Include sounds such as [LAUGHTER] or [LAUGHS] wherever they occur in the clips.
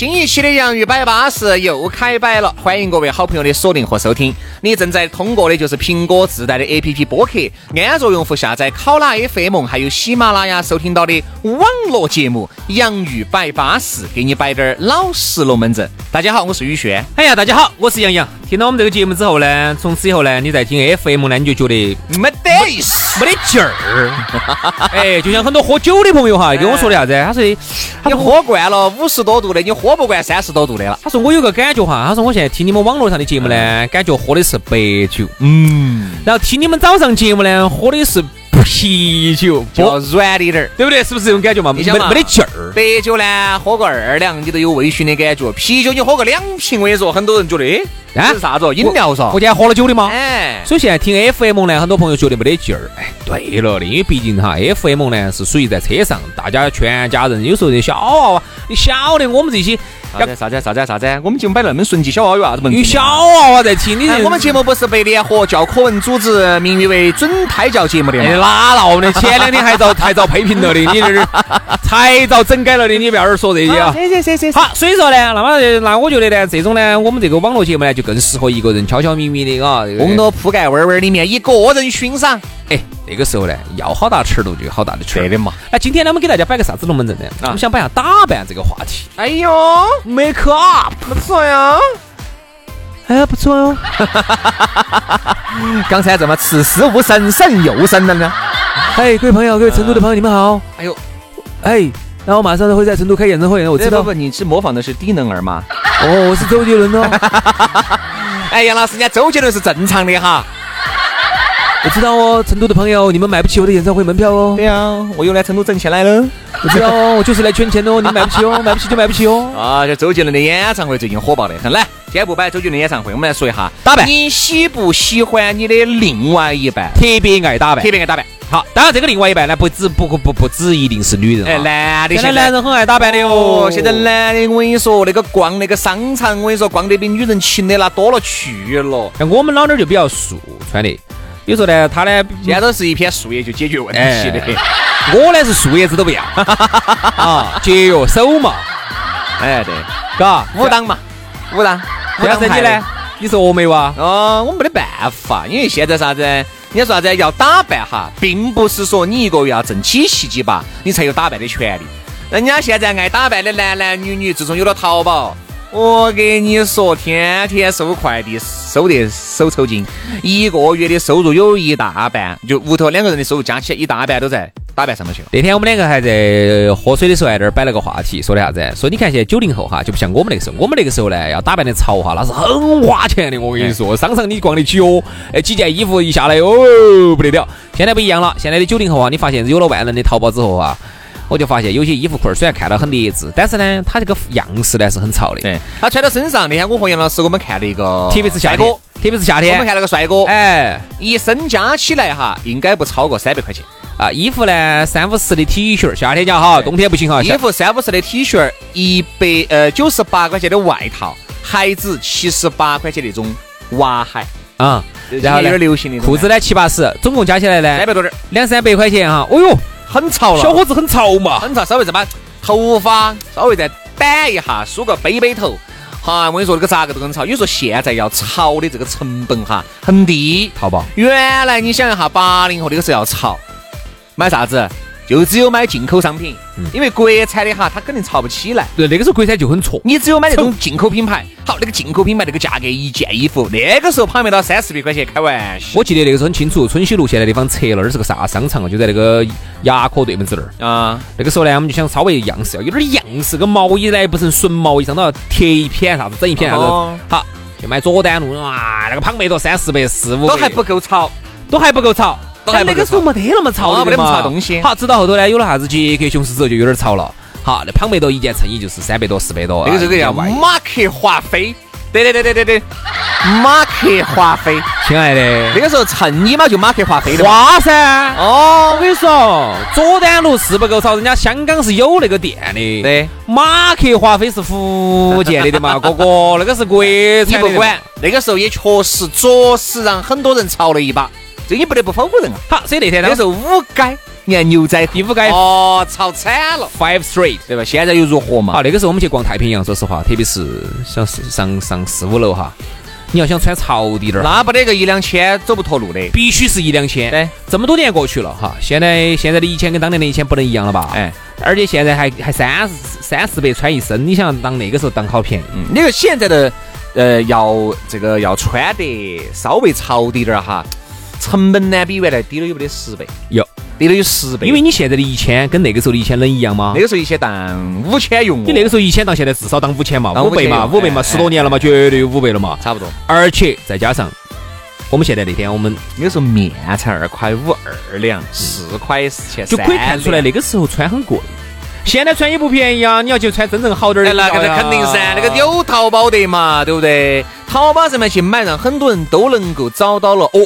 新一期的洋芋摆巴士又开摆了，欢迎各位好朋友的锁定和收听。你正在通过的就是苹果自带的 APP 播客，安卓用户下载考拉 FM，还有喜马拉雅收听到的网络节目《洋芋摆巴士》，给你摆点老实龙门阵。大家好，我是宇轩。哎呀，大家好，我是杨洋。听到我们这个节目之后呢，从此以后呢，你再听 FM 呢，你就觉得没得意思，没得劲儿。[LAUGHS] 哎，就像很多喝酒的朋友哈，跟我说的啥子？他说的，你喝惯了五十多度的，你喝不惯三十多度的了。他说我有个感觉哈，他说我现在听你们网络上的节目呢，感觉喝的是白酒，嗯，然后听你们早上节目呢，喝的是啤酒，就要软一点儿，对不对？是不是这种感觉嘛？没没得劲儿。白酒呢，喝个二两你都有微醺的感觉，啤酒你喝个两瓶，我跟你说，很多人觉得哎。这是啥子？饮料嗦？我今天喝了酒的吗？哎，所以现在听 FM 呢，很多朋友觉得没得劲儿。哎，对了的，因为毕竟哈，FM 呢是属于在车上，大家全家人，有时候这小娃娃，你晓得我们这些啥子啥子啥子啥子？我们节目摆那么顺气，小娃娃有啥子问题？有小娃娃在听，你我们节目不是被联合教科文组织名誉为准胎教节目的吗？哪闹的？[LAUGHS] 前两天还遭还遭批评了的，你这是 [LAUGHS] 才遭整改了的，你不要儿说这些啊！行行行行。好，所以说呢，那么那我觉得呢，这种呢，我们这个网络节目呢，就更适合一个人。悄悄咪咪的啊，红到铺盖弯弯里面，一个人欣赏。哎，那个时候呢，要好大尺度就有好大的圈的嘛。那今天呢，我们给大家摆个啥子龙门阵呢？我们想摆下打扮这个话题。哎呦，make up 不错呀，哎，不错哟。[LAUGHS] 刚才怎么此时无声胜有声了呢？哎，各位朋友，各位成都的朋友，你们好。哎呦，哎，那我马上会在成都开演唱会，我知道。不不，你是模仿的是低能儿吗？哦，我是周杰伦哦。[LAUGHS] 哎，杨老师，人家周杰伦是正常的哈。我知道哦，成都的朋友，你们买不起我的演唱会门票哦。对呀，我又来成都挣钱来了。我知道哦，我就是来圈钱的哦。你买不起哦，[LAUGHS] 买不起就买不起哦。啊，这周杰伦的演唱会最近火爆的很。来，今天不摆周杰伦演唱会，我们来说一下打扮。你喜不喜欢你的另外一半特别爱打扮？特别爱打扮。好，当然这个另外一半呢，不止不不不不止一定是女人，哎，男的现在男人很爱打扮的哦。现在男的，我跟你说，那个逛那个商场，我跟你说，逛得比女人勤的那多了去了。像我们老娘就比较素穿的，有时候呢，他呢，现在都是一片树叶就解决问题的。[LAUGHS] 我呢是树叶子都不要，[LAUGHS] 啊，节约手嘛。哎，对，嘎，武当嘛，武当。但是你呢？你是峨眉哇？哦，我没得办法，因为现在啥子？你说啥子？要打扮哈，并不是说你一个月要挣几七几八，你才有打扮的权利。人家现在爱打扮的男男女女，自从有了淘宝，我给你说，天天收快递，收得手抽筋，一个月的收入有一大半，就屋头两个人的收入加起来一大半都在。打扮上面去了。那天我们两个还在喝水的时候，在那儿摆了个话题，说的啥子？说你看现在九零后哈，就不像我们那个时候。我们那个时候呢，要打扮的潮哈，那是很花钱的。我跟你说，商场你逛得起哦，哎，几件衣服一下来哦，不得了。现在不一样了，现在的九零后啊，你发现有了万能的淘宝之后啊，我就发现有些衣服裤儿虽然看到很劣质，但是呢，它这个样式呢是很潮的。对，他穿到身上。那天我和杨老师我们看了一个，特别是夏天，特别是夏天，我们看那个帅哥，哎，一身加起来哈，应该不超过三百块钱。啊，衣服呢，三五十的 T 恤，夏天讲哈，冬天不行哈。衣服三五十的 T 恤，一百呃九十八块钱的外套，鞋子七十八块钱那种娃鞋啊，然后有点流行的裤子呢七八十，总共加起来呢三百多点，两三百块钱哈。哦哟，很潮了，小伙子很潮嘛，很潮。稍微再把头发稍微再板一下，梳个背背头，哈，我跟你说这个咋个都很潮。有时候现在要潮的这个成本哈很低，淘宝。原来你想一下，八零后那个时候要潮。买啥子？就只有买进口商品，因为国产的哈，它肯定炒不起来。对，那个时候国产就很挫，你只有买那种进口品牌。好，那个进口品牌那个价格，一件衣服那个时候跑没到三四百块钱，开玩笑。我记得那个时候很清楚，春熙路现在地方拆了那儿是个啥商场啊？就在那个牙科对门子那儿啊。那个时候呢，我们就想稍微样式要有点样式，个毛衣呢不是纯毛衣，上头要贴一片啥子，整一片啥子。好，就买佐丹路啊，那个胖妹多三四百四五，都还不够潮，都还不够潮。那个时候没得那么潮没得那么嘛。潮东西。好，直到后头呢，有了啥子杰克琼斯之后就有点潮了。好，那庞贝多一件衬衣就是三百多、四百多，那个时候叫马克华菲，对对对对对对，马克华菲，亲爱的，那个时候衬衣嘛就马克华菲的嘛。花噻。哦。我，跟你说，佐丹路是不够潮，人家香港是有那个店的。对，马克华菲是福建的的嘛，哥哥，那个是国产的的嘛。不管，那个时候也确实着实让很多人潮了一把，这你不得不否认啊。好，所以那天呢那个时候五街，你看牛仔第五街哦，潮惨了，Five Street。对吧？现在又如何嘛？好，那个时候我们去逛太平洋，说实话，特别是像是上上四五楼哈，你要想穿潮滴点儿，那不得个一两千走不脱路的。必须是一两千。对，这么多年过去了哈，现在现在的一千跟当年的一千不能一样了吧？哎，而且现在还还三三四百穿一身，你想当那个时候当好便宜。嗯，那个现在的呃，要这个要穿得稍微潮滴点儿哈，成本呢比原来低了有没得十倍？有，低了有十倍。因为你现在的一千跟那个时候的一千能一样吗那？个时候一千当五千用哦，你那个时候一千到现在至少当五千嘛，五倍嘛，五倍嘛，哎十多年了嘛，绝对有五倍了嘛。差不多。而且再加上我们现在那天我们那个时候面才二块五二两，四块四钱就可以看出来那个时候穿很贵，现在穿也不便宜啊！你要去穿真正好点的，那个肯定噻，那个有淘宝的嘛，对不对？淘宝上面去买，让很多人都能够找到了哦，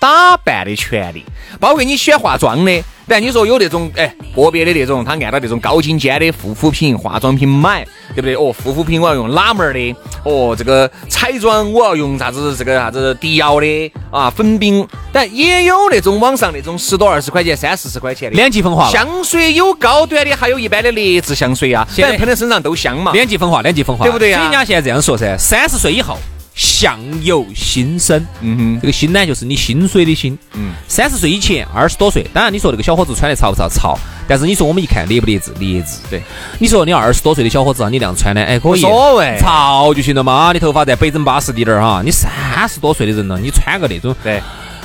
打扮的权利，包括你喜欢化妆的。但你说有那种哎个别的那种，他按照那种高精尖的护肤品、化妆品买，对不对？哦，护肤品我要用哪门儿的？哦，这个彩妆我要用啥子？这个啥子迪奥的啊，粉饼。但也有那种网上那种十多二十块钱、三四十块钱的两极分化了。香水有高端的，还有一般的劣质香水啊，现在反正喷在身上都香嘛。两极分化，两极分化，对不对呀所以人家现在这样说噻，三十岁以后相由心生。嗯哼这个心呢，就是你心水的心。嗯，三十岁以前，二十多岁，当然你说那个小伙子穿的潮不潮？潮。但是你说我们一看劣不劣质？劣质。对。你说你二十多岁的小伙子啊，你这样穿的，哎，可以。无所谓潮就行了嘛。你头发再北整巴适滴点儿哈。你三十多岁的人了，你穿个那种，对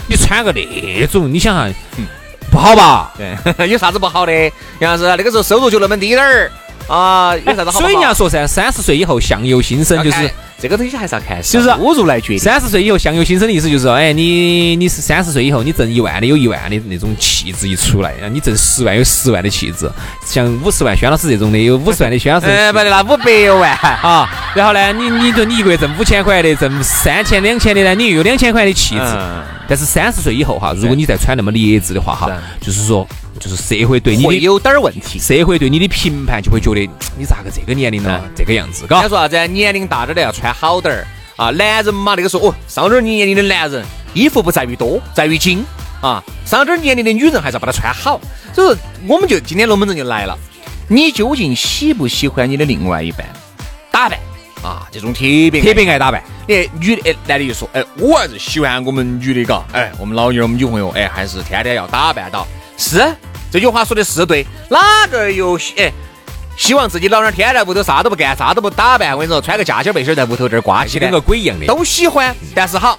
你穿个那种，你想哈，不好吧？对，[LAUGHS] 有啥子不好的？杨老师，那个时候收入就那么低点儿啊，有啥子好？所以人家说噻，三十岁以后相由心生，就是这个东西还是要看就是收入来决定。三十岁以后相由心生的意思就是说，哎，你你是三十岁以后，你挣一万的有一万的那种气质一出来，你挣十万有十万的气质，像五十万轩老师这种的有五十万的轩老师。哎，不对，那五百万。啊，然后呢，你你就你一个月挣五千块的，挣三千两千的呢，你又有两千块的气质。嗯但是三十岁以后哈，如果你再穿那么劣质的话哈，就是说，就是社会对你的会有点儿问题。社会对你的评判就会觉得你咋个这个年龄了，这个样子，嘎他。说啥子？年龄大点儿的要穿好点儿啊。男人嘛，那个时候哦，上点儿年龄的男人，衣服不在于多，在于精啊。上点儿年龄的女人还是要把它穿好。所以说，我们就今天龙门阵就来了。你究竟喜不喜欢你的另外一半打扮啊？这种特别特别爱打扮，哎，女的，哎，男的就说，哎，我还是喜欢我们女的，嘎，哎，我们老妞，我们女朋友，哎，还是天天要打扮到。是，这句话说的是对，哪个有喜哎，希望自己老娘天天在屋头啥都不干，啥都不打扮，我跟你说，穿个夹脚背心儿在屋头这儿挂起来跟个，鬼一样的。都喜欢。但是好，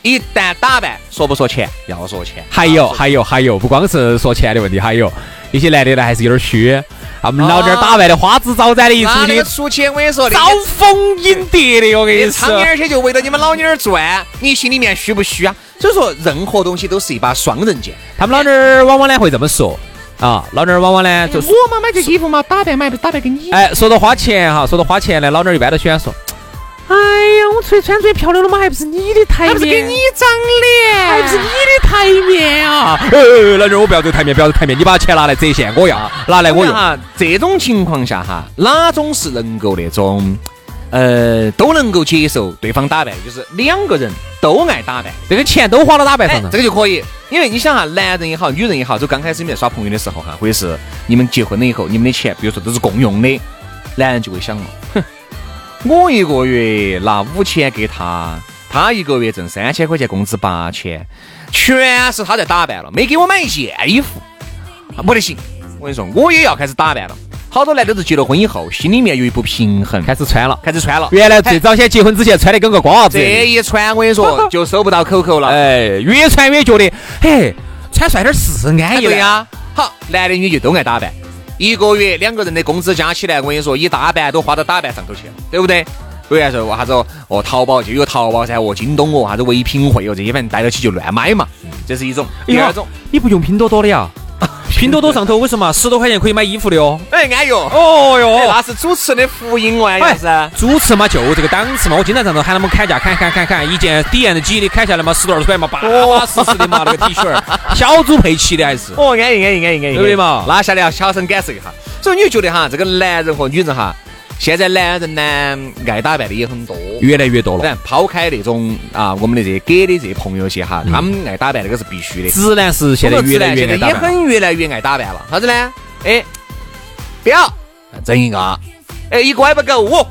一旦打扮，说不说钱？要说钱。还有还有还有，不光是说钱的问题，还有一些男的呢还是有点虚，他们老点儿打扮的花枝招展的，一出去出去，我跟你说，那招个蜂引蝶的，我跟你说。苍蝇儿些就围着你们老妞儿转，你心里面虚不虚啊？所以说，任何东西都是一把双刃剑。他们老点儿往往呢会这么说啊，老娘儿往往呢就我嘛买这衣服嘛，打扮买打扮给你。哎，说到花钱哈，说到花钱呢，老娘儿一般都喜欢说，哎呀，我出去穿最漂亮的嘛，还不是你的台面，还不是给你长脸，还不是你的台面啊！[LAUGHS] 哎，老娘儿，我不要走台面，不要走台面，你把钱拿来折现，我要拿来我用。哈，这种情况下哈，哪种是能够那种，呃，都能够接受对方打扮，就是两个人都爱打扮，这个钱都花到打扮哎上，了这。个就可以。因为你想哈，男人也好，女人也好，就刚开始你们在耍朋友的时候哈，或者是你们结婚了以后，你们的钱，比如说都是共用的，男人就会想了，哼，[LAUGHS] 我一个月拿五千给他，他一个月挣三千块钱工资八千，全是他在打扮了，没给我买一件衣服，啊不得行。我跟你说，我也要开始打扮了。好多男的是结了婚以后，心里面有一不平衡，开始穿了。开始穿了。原来最早先结婚之前穿的跟个瓜娃子这一穿，我跟你说，[LAUGHS] 就收不到口口了。哎，越穿越觉得，嘿，穿帅点儿是安逸的呀、好，男的女的都爱打扮，一个月两个人的工资加起来，我跟你说，一大半都花到打扮上头去了，对不对？有人说啥子哦，淘宝就有淘宝噻，哦，京东哦，啥子唯品会哦，这些反正带到起就乱买嘛，这是一种。第二种，你不用拼多多的呀？拼多多上头为什么十多块钱可以买衣服的哦？哎，安逸哦。哦哟，那是主持人的福音哦，也是。主持嘛，就这个档次嘛。我经常上头喊他们砍价，砍砍砍砍，一件底沿的几的砍下来嘛，十多二十块嘛，巴巴适适的嘛，那个 T 恤，小猪佩奇的还是。哦，安逸安逸安逸安逸，对不对嘛？那下来要小声感受一下。所以你就觉得哈，这个男人和女人哈。现在男人呢，爱打扮的也很多，越来越多了。抛开那种啊，我们的这些给的这些朋友些哈，他们爱打扮那个是必须的。直男是现在越来越爱打扮，也很越来越爱打扮了。啥子呢？哎，表整一个，哎，一个还不够，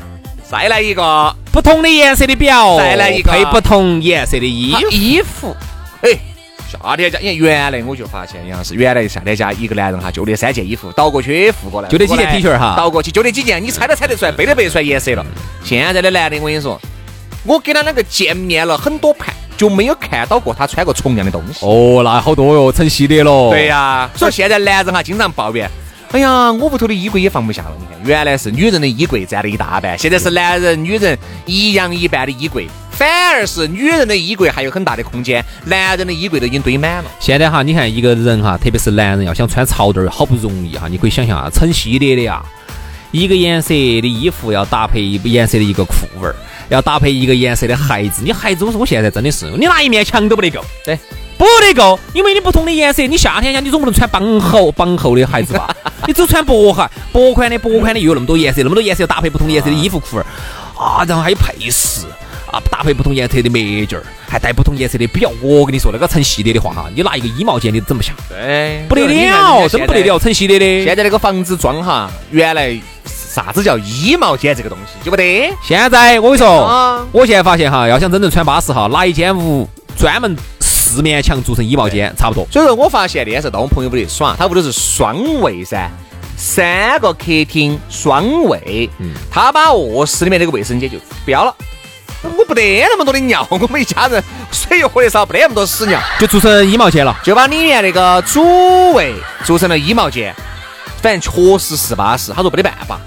再来一个。不同的颜色的表，再来一个。配不同颜色的衣衣服，哎。夏天家，你看原来我就发现，杨老师，原来夏天家一个男人哈，就那三件衣服，倒过去覆过来，就那几件 T 恤哈，倒过去就那几件，你猜都猜得出来，背都背出来颜色了。现在的男的，我跟你说，我跟他两个见面了很多盘，就没有看到过他穿过重样的东西。哦，那好多哟，成系列了。对呀，所以现在男人哈经常抱怨，哎呀，我屋头的衣柜也放不下了。你看，原来是女人的衣柜占了一大半，现在是男人、女人一样一半的衣柜。反而是女人的衣柜还有很大的空间，男人的衣柜都已经堆满了。现在哈，你看一个人哈，特别是男人要想穿潮点儿，好不容易哈，你可以想象啊，成系列的呀，一个颜色的衣服要搭配一个颜色的一个裤纹儿，要搭配一个颜色的鞋子。你鞋子，我说我现在真的是，你拿一面墙都不得够，对，不得够，因为你不同的颜色，你夏天呀，你总不能穿绑厚绑厚的鞋子吧？你只穿薄鞋，薄款的薄款的又有那么多颜色，那么多颜色要搭配不同颜色的衣服裤儿啊，然后还有配饰。啊，搭配不同颜色的墨镜儿，还戴不同颜色的表。我跟你说，那个成系列的话哈，你拿一个衣帽间你都整不下。对，不得了，真不得了，成系列的。现在那个房子装哈，原来啥子叫衣帽间这个东西就不得。现在我跟你说，我现在发现哈，要想真正穿巴适哈，拿一间屋专门四面墙做成衣帽间，差不多。所以说我发现那天是到我朋友屋里耍，他屋里是双卫噻，三个客厅双卫，嗯，他把卧室里面那个卫生间就标了。我不得那么多的尿，[LAUGHS] 我们一家人水又喝得少，不得那么多屎尿，就做成衣帽间了，就把里面那个主卫做成了衣帽间。反正确实是巴适，他说没得办法。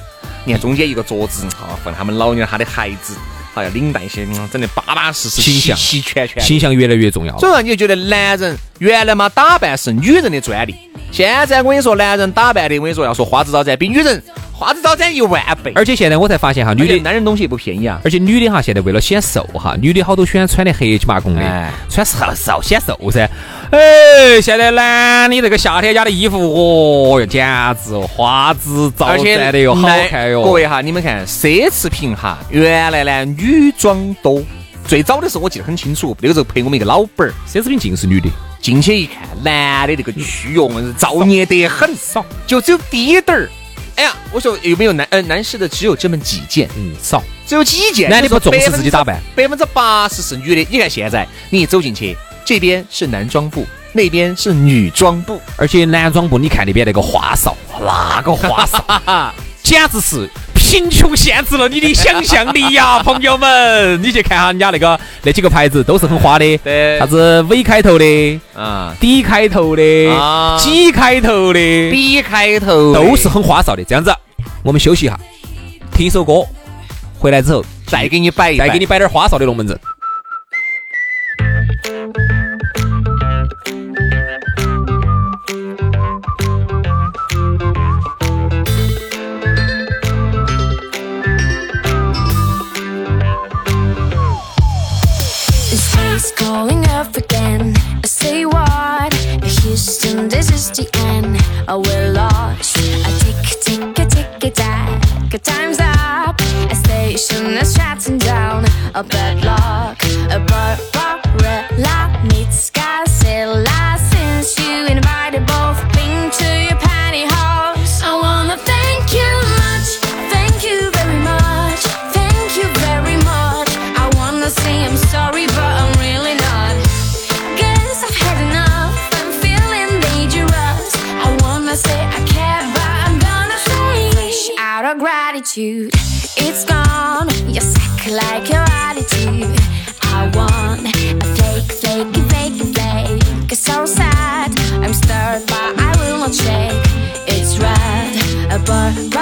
你看中间一个桌子，啊，放他们老娘他的孩子，还要领带些，整的巴巴适适，形象齐全全，形象越来越重要。所以说，你就觉得男人原来嘛打扮是女人的专利，现在我跟你说，男人打扮的，我跟你说要说花枝招展，比女人。花枝招展一万倍，而且现在我才发现哈，女的男人东西也不便宜啊。而且女的哈，现在为了显瘦哈，女的好多喜欢穿的黑麻公的，穿瘦瘦显瘦噻。哎，现在男的这个夏天家的衣服，哦哟，简直花枝招展的哟，好看哟。各位哈，你们看奢侈品哈，原来呢女装多，最早的时候我记得很清楚，那个时候陪我们一个老板儿，奢侈品尽是女的，进去一看，男的这个区哟，造孽得很，少，就只有低点儿。哎呀，我说有没有男呃男士的只有这么几件，嗯，少，只有几件。男的不重视自己打扮，百分之八十是女的。你看现在，你走进去，这边是男装部，那边是女装部，而且男装部你看那边那个花哨，那个花哨，[LAUGHS] 简直是。贫穷限制了你的想象力呀，朋友们，你去看下人家那个那几个牌子都是很花的，[LAUGHS] 对，啥子 V 开头的啊，D 开头的啊，G 开头的，B 开头都是很花哨的。这样子，我们休息一下，听一首歌，回来之后再给你摆，再给你摆点花哨的龙门阵。used and this is the end. Oh, we're lost. A tick, tick, a tick, a tack. A time's up. A station is shutting down. A bad luck. A bar, bar. Gratitude. It's gone. You're sick like your attitude. I want a fake, fake, fake, fake. It's so sad. I'm stirred, but I will not shake. It's red, a Barbara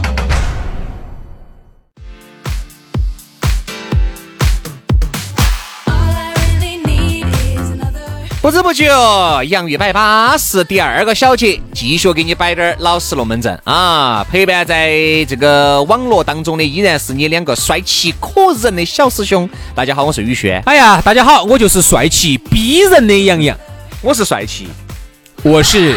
不知不觉，杨玉摆巴士第二个小节，继续给你摆点儿老实龙门阵啊！陪伴在这个网络当中的依然是你两个帅气可人的小师兄。大家好，我是宇轩，哎呀，大家好，我就是帅气逼人的杨洋，我是帅气我是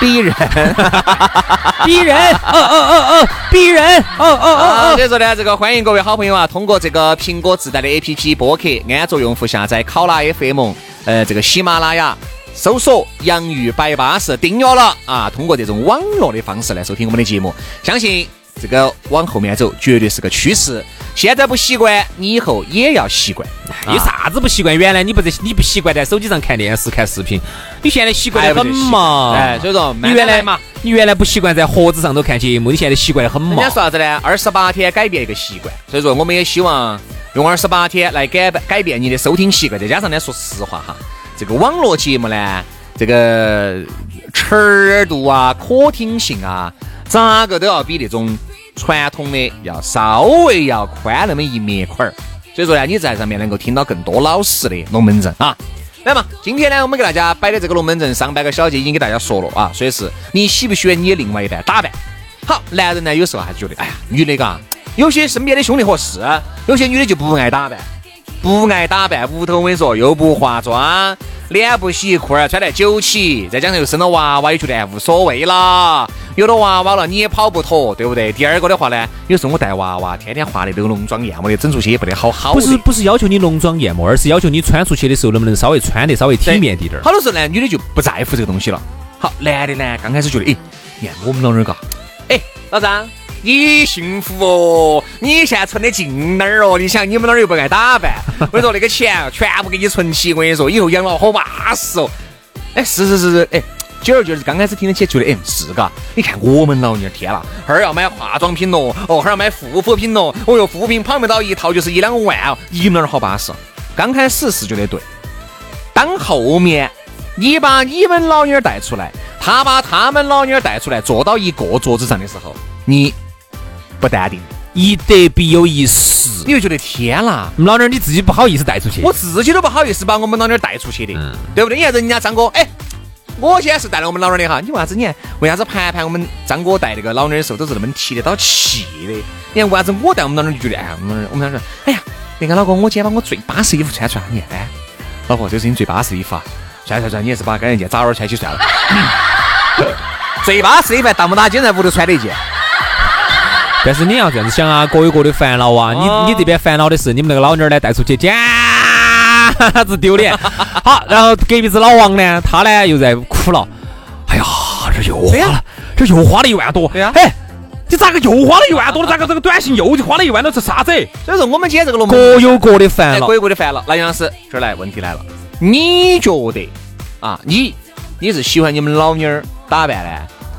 逼人。[LAUGHS] 逼人，哦哦哦哦，逼人，哦哦哦啊，哦。所以说呢，这个欢迎各位好朋友啊，通过这个苹果自带的 APP 播客，安卓用户下载考拉 FM，呃，这个喜马拉雅。搜索“洋芋摆巴士”，订阅了啊！通过这种网络的方式来收听我们的节目，相信这个往后面走绝对是个趋势。现在不习惯，你以后也要习惯。有啥子不习惯？原来你不在，你不习惯在手机上看电视、看视频，你现在习惯得很嘛？哎，所以说你原来嘛。你原来不习惯在盒子上头看节目，你现在习惯得很嘛人家？说啥子呢？二十八天改变一个习惯，所以说我们也希望用二十八天来改改变你的收听习惯。再加上呢，说实话哈，这个网络节目呢，这个尺度啊、可听性啊，咋个都要比那种传统的要稍微要宽那么一面块儿。所以说呢，你在上面能够听到更多老实的龙门阵啊。来嘛，今天呢，我们给大家摆的这个龙门阵上半个小节已经给大家说了啊，所以是你喜不喜欢你的另外一半打扮？好，男人呢有时候还是觉得，哎呀，女的嘎，有些身边的兄弟伙是，有些女的就不爱打扮，不爱打扮，屋头我跟你说又不化妆，脸不洗，裤儿穿得久起，再加上又生了娃娃，也觉得哎无所谓啦。有了娃娃了，你也跑不脱，对不对？第二个的话呢，有时候我带娃娃，天天化的都浓妆艳抹的，整出去也不得好好。不是不是要求你浓妆艳抹，而是要求你穿出去的时候能不能稍微穿得稍微体面滴点儿。好多时候呢，女的就不在乎这个东西了。好，男的呢，刚开始觉得，哎，你看我们老娘儿嘎，哎，老张，你幸福哦，你现在存的进哪儿哦？你想，你们那儿又不爱打扮，[LAUGHS] 我跟你说那个钱全部给你存起，我跟你说，以后养老好巴适哦。哎，是是是是，哎。久而久之，刚开始听得起，觉得哎是嘎。你看我们老娘儿，天啦，哈儿要买化妆品咯，哦，哈儿要买护肤品咯，哦哟，护肤品跑不到一套就是一两万哦，你们那儿好巴适。刚开始是觉得对，当后面你把你们老妞儿带出来，他把他们老妞儿带出来，坐到一个桌子上的时候，你不淡定，一得必有一失。你就觉得天啦，我们老娘儿你自己不好意思带出去。我自己都不好意思把我们老娘儿带出去的，嗯对不对？你看人家张哥，哎，我今天是带了我们老娘儿的哈，你为啥子？你看为啥子盘盘我们张哥带那个老娘儿的时候都是那么提得到气的？你看为啥子我带我们老娘儿就觉得哎，我们我们老娘说，哎呀，那个老公，我今天把我最巴适的衣服穿出来，你看，哎，老婆，这是你最巴适的衣服啊，穿穿穿，你还是把该人件早点穿起算了。[COUGHS] 最巴适的衣服，当不打今在屋头穿的一件。但是你要这样子想啊，各有各的烦恼啊。哦你你这边烦恼的是你们那个老妞儿呢带出去简直丢脸。好，然后隔壁子老王呢，他呢又在苦恼，哎呀，这又花了这又花了一万多。对呀哎，你咋个又花了一万多了？咋个这个短信又花了一万多？是啥子？所以说我们今天这个龙门各有各的烦哎，恼各。有各的烦恼。那杨老师，这儿来问题来了，你觉得啊，你你是喜欢你们老妞儿打扮呢，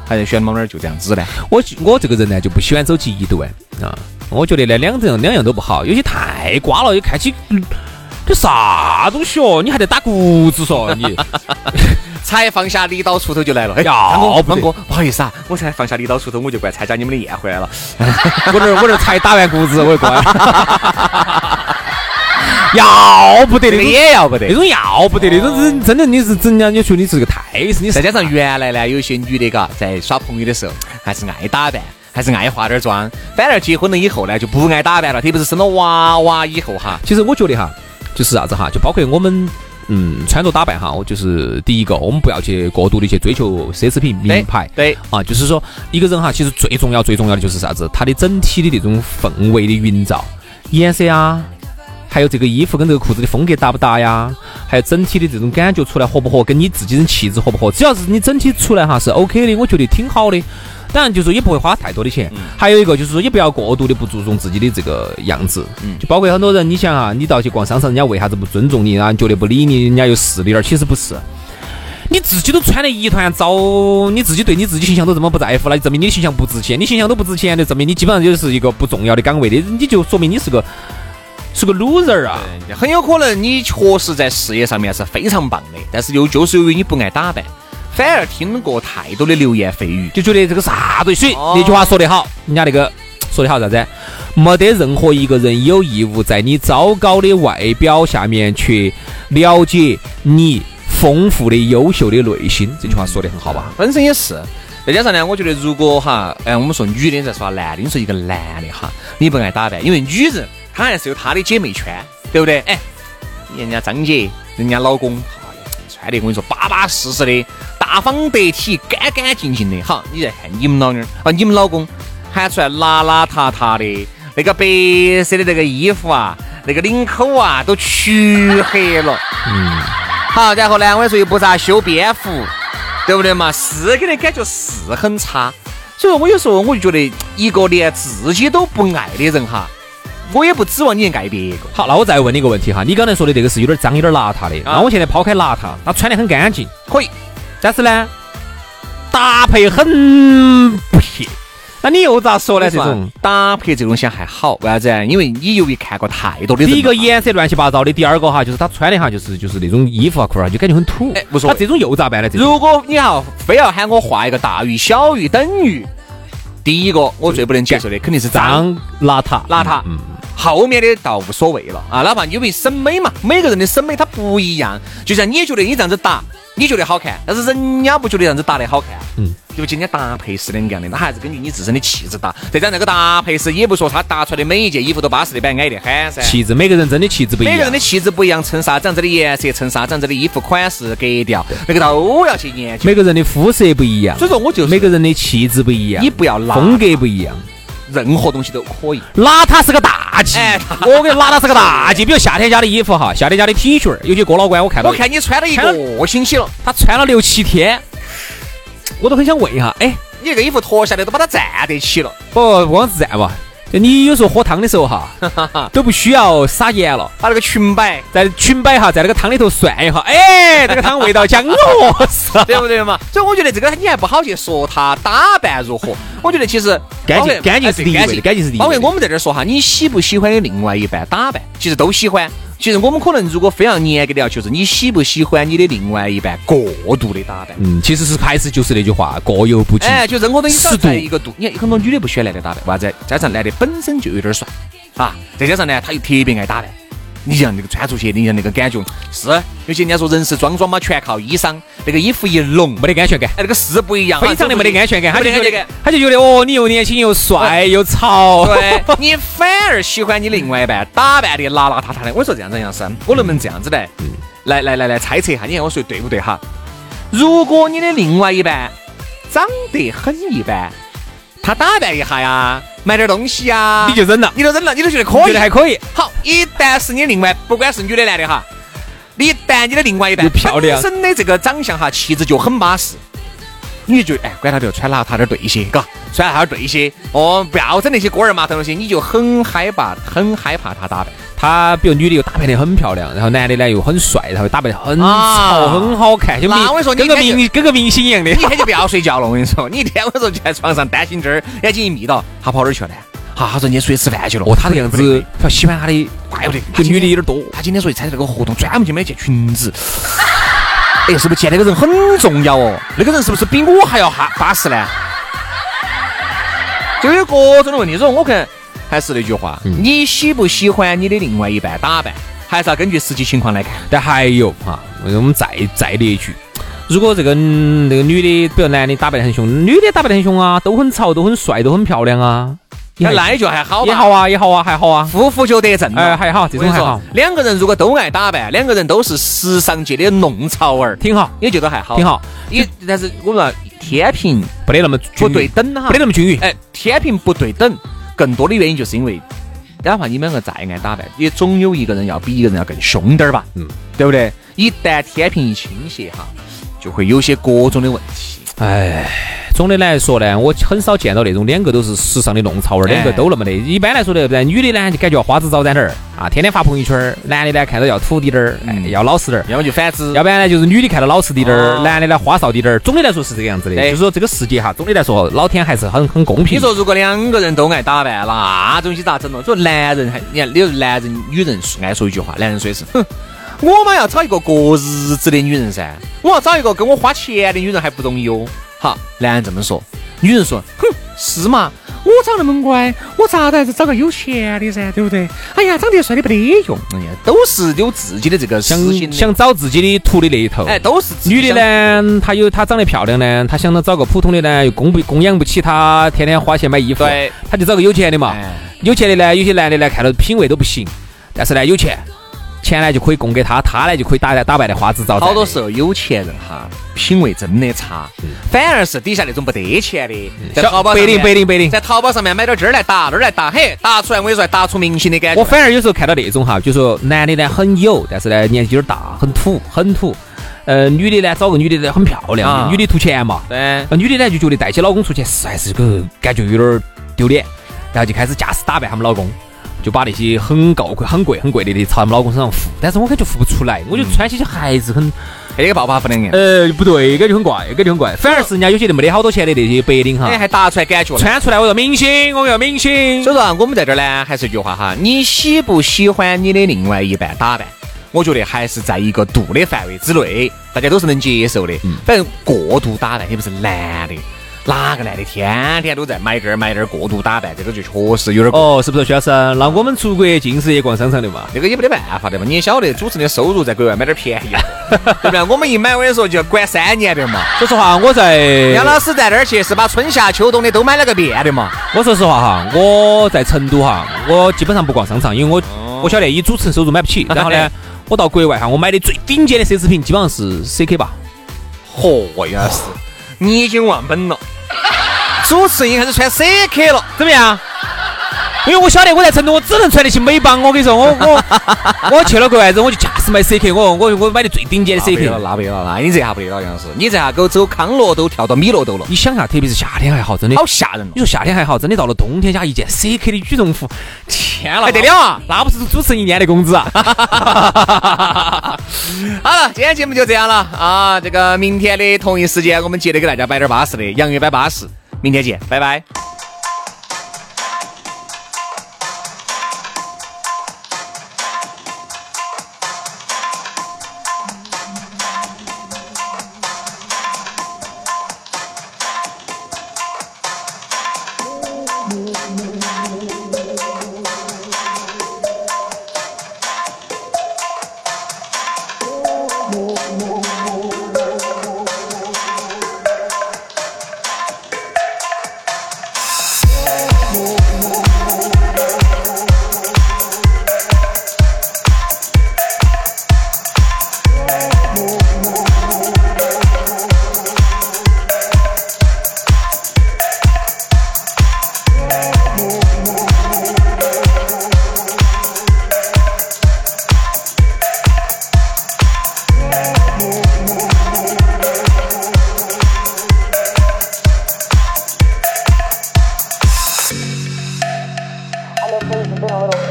还是喜欢你们老妞儿就这样子呢？我我这个人呢就不喜欢走极端啊，我觉得呢两样两样都不好，有些太瓜了，又看起。嗯这啥东西哦？你还得打谷子嗦你？[LAUGHS] 才放下李刀，锄头就来了。哎，呀张哥，不好意思啊，我才放下李刀，锄头，我就过来参加你们的宴会来了。[LAUGHS] 我这儿我这儿才打完谷子，我就过来。[LAUGHS] [LAUGHS] 要不得这个那种，也要不得那。种要不得那种人，真的你是人家你说你是个太是你再加上原来呢，有些女的嘎，在耍朋友的时候还是爱打扮，还是爱化点儿妆。反而结婚了以后呢，就不爱打扮了，特别是生了娃娃以后哈。其实我觉得哈，就是啥子哈，就包括我们嗯穿着打扮哈，我就是第一个，我们不要去过度的去追求奢侈品名牌。对，啊，就是说一个人哈，其实最重要最重要的就是啥子？他的整体的那种氛围的营造，颜色啊，还有这个衣服跟这个裤子的风格搭不搭呀？还有整体的这种感觉出来合不合，跟你自己的气质合不合？只要是你整体出来哈是 OK 的，我觉得挺好的。当然，就是也不会花太多的钱。还有一个就是说，也不要过度的不注重自己的这个样子。就包括很多人，你想啊，你到去逛商场，人家为啥子不尊重你啊？觉得不理你，人家又势利点儿，其实不是。你自己都穿得一团糟，你自己对你自己形象都这么不在乎，那就证明你的形象不值钱。你形象都不值钱，就证明你基本上就是一个不重要的岗位的，你就说明你是个是个 loser 啊。很有可能你确实在事业上面是非常棒的，但是又就是由于你不爱打扮，反而听过太多的流言蜚语。就觉得这个啥东西，哦那句话说得好，人家那个说得好啥子？没得任何一个人有义务在你糟糕的外表下面去了解你丰富的、优秀的内心。这句话说得很好吧？本身也是。再加上呢，我觉得如果哈，哎，我们说女的在耍男的，你说一个男的哈，你不爱打扮，因为女人她还是有她的姐妹圈，对不对？哎，人家张姐，人家老公，穿的我跟你说巴巴适适的，大方得体，干干净净的。好，你再看你们老娘儿啊，你们老公喊出来邋邋遢遢的，那个白色的那个衣服啊，那个领口啊都黢黑了。嗯。好，然后呢，我说又不咋修边幅。对不对嘛？是给人感觉是很差，所以说我有时候我就觉得，一个连自己都不爱的人哈，我也不指望你爱别个。好，那我再问你一个问题哈，你刚才说的这个是有点脏、有点邋遢的，那我现在抛开邋遢，他穿得很干净，可以，但是呢，搭配很不撇。那你又咋说呢？这种搭配这东西还好，为啥子啊？因为你由于看过太多的，第一个颜色乱七八糟的，第二个哈就是他穿的哈就是就是那种衣服啊裤啊就感觉很土。哎无所谓那这种又咋办呢？这如果你要非要喊我画一个大于、小于、等于，第一个我最不能接受的肯定是脏脏邋遢邋遢。嗯，后面的倒无所谓了啊，哪怕因为审美嘛，每个人的审美它不一样。就像你觉得你这样子打，你觉得好看，但是人家不觉得这样子打的好看。嗯，就今天搭配是两个样的，那还是根据你自身的气质搭。再加上那个搭配是，也不说他搭出来的每一件衣服都巴适的板，矮的很噻。气质每个人真的气质不一样。每个人的气质不一样，衬啥子样子的颜色，衬啥子样子的衣服款式、格调，那个都要去研究。每个人的肤色不一样，所以说我就是每个人的气质不一样，你不要拉风格不一样。任何东西都可以。邋遢是个大忌，哎我跟你邋遢是个大忌。比如夏天家的衣服哈，夏天家的 T 恤儿，有些哥老倌我看到，我看你穿了一个星期了，他穿了六七天，我都很想问一下，哎，你这个衣服脱下来都把它站得起了。不不光是这样吧，就你有时候喝汤的时候哈，[LAUGHS] 都不需要撒盐了。把那个裙摆，在裙摆哈，在那个汤里头涮一下，哎，这个汤味道香哦，是 [LAUGHS] 对不对嘛？所以我觉得这个你还不好去说他打扮如何。我觉得其实干净干净是第一位干净是第一位的包括我们在这儿说哈，你喜不喜欢你另外一半打扮？其实都喜欢。其实我们可能如果非常严格的要求是，你喜不喜欢你的另外一半过度的打扮？嗯，其实是还是就是那句话，过犹不及。哎，就任何东西适度在一个度。你看很多女的不喜欢男的打扮，为啥子？加上男的本身就有点帅啊，再加上呢，他又特别爱打扮。你像那个穿出去，你像那个感觉是，有些人家说人是装装嘛，全靠衣裳。那个衣服一拢，没得安全感，哎，那个是不一样啊，非常的没得安全感，他就觉得。他就觉得哦，你又年轻又帅又潮，[LAUGHS] 对你反而喜欢你另外一半打扮的邋邋遢遢的。我说这样子，杨生，我能不能这样子来，来来来来猜测一下？你看我说的对不对哈？如果你的另外一半长得很一般，他打扮一下呀，买点东西呀，你就忍了，你都忍了，你都觉得可以。觉得，还可以。好，一旦是你另外，不管是女的男的哈，一旦你的另外一半又漂亮。本身的这个长相哈，气质就很巴适，你就觉得哎，管他的，穿邋遢点对些，嘎，穿邋遢对些，哦，不要整那些锅儿麻头东西，你就很害怕，很害怕他打扮。他比如女的又打扮得很漂亮，然后男的呢又很帅，然后打扮得很啊潮、很好看，就我跟你说跟个明跟个明星一样的你。一天就不要睡觉了，我跟你说，你一天我跟你说就在床上担心这儿，眼睛一眯到，他跑哪儿去了呢？好，他说你出去吃饭去了。哦，他这个样子，他喜欢他的，怪不得，这女的有点多。他今天说去参加这个活动，专门去买件裙子。哎，是不是见那个人很重要哦？那个人是不是比我还要哈巴适呢？就有各种的问题。所以我看还是那句话，你喜不喜欢你的另外一半打扮，还是要根据实际情况来看。但还有哈，我们再再列一句，如果这个嗯那个女的，比如男的打扮得很凶，女的打扮得很凶啊，都很潮，都很帅，都很漂亮啊，那那也就还好，也好啊，也好啊，还好啊。夫妇就得正。哎还好这种还好。两个人如果都爱打扮，两个人都是时尚界的弄潮儿，挺好，也觉得还好，挺好。也但是我们说天平不得那么不，对等哈。不得，那么均匀。哎，天平不对等，更多的原因就是因为，哪怕你们两个再爱打扮，也总有一个人要比一个人要更凶点儿吧，嗯，对不对？一旦天平一倾斜哈，就会有些各种的问题。哎，总的来说呢，我很少见到那种两个都是时尚的弄潮儿，哎两个都那么的。一般来说的，不然女的呢就感觉要花枝招展点儿啊，天天发朋友圈儿；男的呢看到要土滴点儿，哎，嗯要老实点儿。要么就反之，要不然呢，就是女的看到老实滴点儿，哦男的呢花哨滴点儿。总的来说是这个样子的，对就是说这个世界哈，总的来说老天还是很很公平。你说如果两个人都爱打扮，那东西咋整了？说男人还，你看，你说男人女人爱说一句话，男人说的是，哼，我嘛要找一个过日子的女人噻，我要找一个跟我花钱的女人还不容易哦。好，男人这么说，女人说，哼，是嘛？我长那么乖，我咋的还是找个有钱的噻，对不对？哎呀，长得帅的不得用，哎呀，都是有自己的这个想想找自己的图的那一头。哎，都是女的？呢，她有她长得漂亮呢，她想到找个普通的呢，又供不供养不起她天天花钱买衣服，对，她就找个有钱的嘛。哎有钱的呢，有些男的呢，看到品味都不行，但是呢有钱，钱呢就可以供给他，他呢就可以打打扮的花枝招展。好多时候有钱人哈，品味真的差，反而是底下那种不得钱的，在淘宝上面领白领白领在淘宝上面买点这儿来打，那儿来打，嘿，打出来我跟你说，打出明星的感觉。我反而有时候看到那种哈，就说男的呢很有，但是呢年纪有点大，很土，很土。呃，女的呢找个女的呢很漂亮，啊女的图钱嘛。对，呃女的呢就觉得带起老公出去是还是个感觉有点丢脸，然后就开始假使打扮他们老公，就把那些很高贵、很贵、很贵的的朝他们老公身上敷，但是我感觉敷不出来，我觉得穿起去还是很，那个爆发不两样，呃，不对，感觉很怪，感觉很怪。反而是人家有些没得好多钱的那些白领哈哎，，还打出来感觉。穿出来我说明星，我要明星。所以说啊，我们在这儿呢，还是一句话哈，你喜不喜欢你的另外一半打扮？我觉得还是在一个度的范围之内，大家都是能接受的。嗯反正过度打扮，也不是男的，哪个男的天天都在买点儿买点儿过度打扮，这个就确实有点过。哦，是不是徐老师？那我们出国尽是也逛商场的嘛？这个也没得办法的嘛，你也晓得主持人的收入在国外买点儿便宜，[LAUGHS] 对不对？我们一买我跟你说就要管三年的嘛。说实话，我在杨老师在那儿去是把春夏秋冬的都买了个遍的嘛。我说实话哈，我在成都哈，我基本上不逛商场，因为我、哦我晓得以主持人收入买不起。然后呢，[LAUGHS] 我到国外哈，我买的最顶尖的奢侈品基本上是 CK 吧。嚯，杨老师，你已经忘本了。[LAUGHS] 主持人应该是穿 CK 了，怎么样？因为我晓得我在成都，我只能穿得起美邦。我跟你说，我我 [LAUGHS] 我去了国外之后，我就驾驶买 CK，我我我买的最顶尖的 CK 了，。那不得了，那你这下不得了，杨老师，你这下给我走康乐都跳到米乐都了，你想下，特别是夏天还好，真的。好吓人哦。你说夏天还好，真的到了冬天加一件 CK 的羽绒服，天了，还得了啊！那不是主持人一年的工资啊！[LAUGHS] 好了，今天节目就这样了啊！这个明天的同一时间，我们接着给大家摆点巴适的，洋芋摆巴适，明天见，拜拜。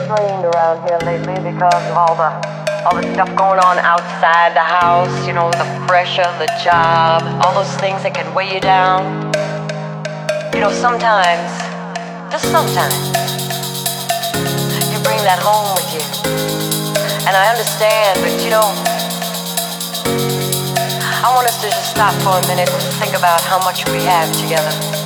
Strained around here lately because of all the all the stuff going on outside the house, you know, the pressure, the job, all those things that can weigh you down. You know, sometimes, just sometimes, you bring that home with you. And I understand, but you know, I want us to just stop for a minute and think about how much we have together.